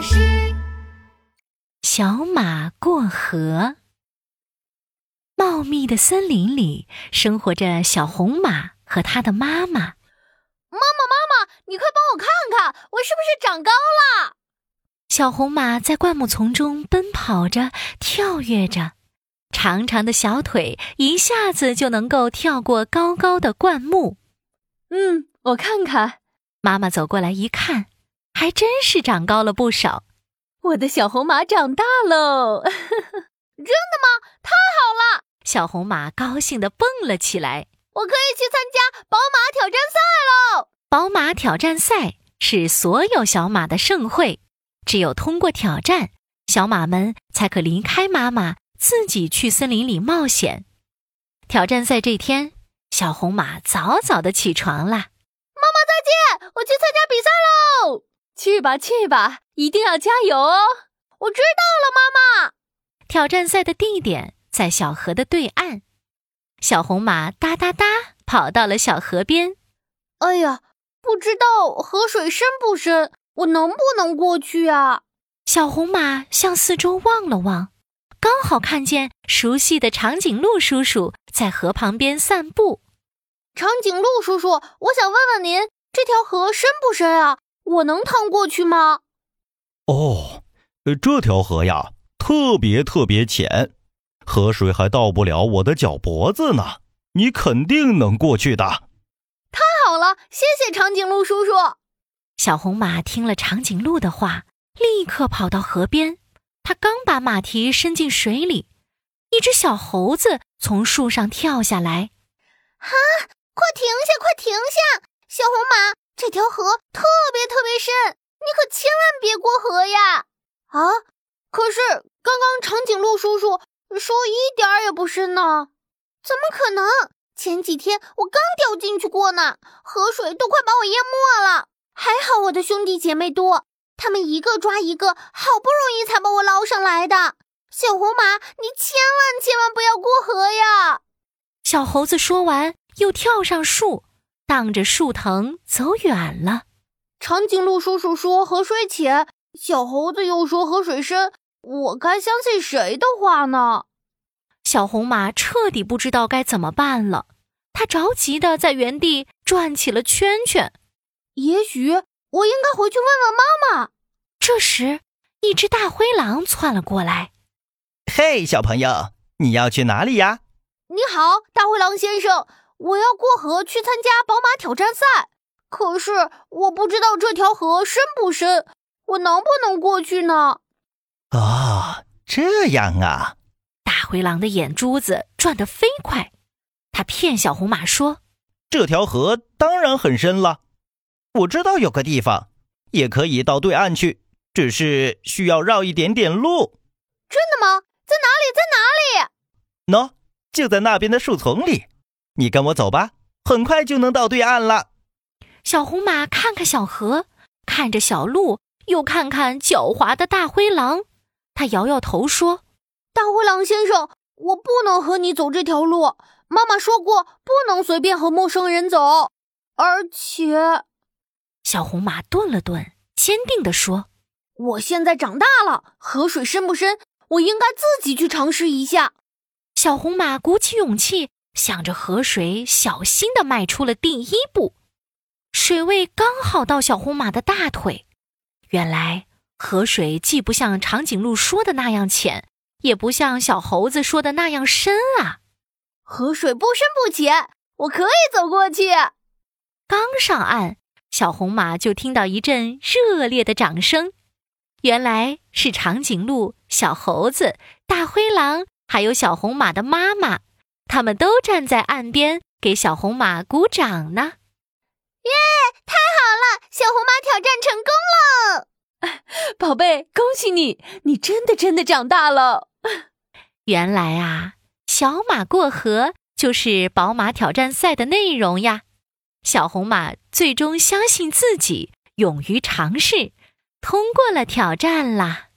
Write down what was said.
巴士。小马过河。茂密的森林里生活着小红马和它的妈妈。妈妈，妈妈，你快帮我看看，我是不是长高了？小红马在灌木丛中奔跑着，跳跃着，长长的小腿一下子就能够跳过高高的灌木。嗯，我看看。妈妈走过来一看，还真是长高了不少。我的小红马长大喽！真的吗？太好了！小红马高兴地蹦了起来。我可以去参加宝马挑战赛喽！宝马挑战赛是所有小马的盛会，只有通过挑战，小马们才可离开妈妈，自己去森林里冒险。挑战赛这天，小红马早早的起床啦。妈妈再见，我去参加比赛喽！去吧去吧，一定要加油哦！我知道了，妈妈。挑战赛的地点在小河的对岸，小红马哒哒哒跑到了小河边。哎呀，不知道河水深不深，我能不能过去啊？小红马向四周望了望，刚好看见熟悉的长颈鹿叔叔在河旁边散步。长颈鹿叔叔，我想问问您，这条河深不深啊？我能趟过去吗？哦，这条河呀，特别特别浅，河水还到不了我的脚脖子呢。你肯定能过去的。太好了，谢谢长颈鹿叔叔。小红马听了长颈鹿的话，立刻跑到河边。它刚把马蹄伸进水里，一只小猴子从树上跳下来。哈！快停下！快停下！小红马，这条河特别特别深，你可千万别过河呀！啊！可是刚刚长颈鹿叔叔说一点儿也不深呢，怎么可能？前几天我刚掉进去过呢，河水都快把我淹没了。还好我的兄弟姐妹多，他们一个抓一个，好不容易才把我捞上来的。小红马，你千万千万不要过河呀！小猴子说完。又跳上树，荡着树藤走远了。长颈鹿叔叔说河水浅，小猴子又说河水深，我该相信谁的话呢？小红马彻底不知道该怎么办了，它着急的在原地转起了圈圈。也许我应该回去问问妈妈。这时，一只大灰狼窜了过来。“嘿，小朋友，你要去哪里呀？”“你好，大灰狼先生。”我要过河去参加宝马挑战赛，可是我不知道这条河深不深，我能不能过去呢？哦，这样啊！大灰狼的眼珠子转得飞快，他骗小红马说：“这条河当然很深了，我知道有个地方，也可以到对岸去，只是需要绕一点点路。”真的吗？在哪里？在哪里？喏，就在那边的树丛里。你跟我走吧，很快就能到对岸了。小红马看看小河，看着小鹿，又看看狡猾的大灰狼，他摇摇头说：“大灰狼先生，我不能和你走这条路。妈妈说过，不能随便和陌生人走。而且……”小红马顿了顿，坚定地说：“我现在长大了，河水深不深，我应该自己去尝试一下。”小红马鼓起勇气。向着河水小心地迈出了第一步，水位刚好到小红马的大腿。原来河水既不像长颈鹿说的那样浅，也不像小猴子说的那样深啊！河水不深不浅，我可以走过去。刚上岸，小红马就听到一阵热烈的掌声。原来是长颈鹿、小猴子、大灰狼，还有小红马的妈妈。他们都站在岸边给小红马鼓掌呢。耶！太好了，小红马挑战成功了。宝贝，恭喜你，你真的真的长大了。原来啊，小马过河就是宝马挑战赛的内容呀。小红马最终相信自己，勇于尝试，通过了挑战啦。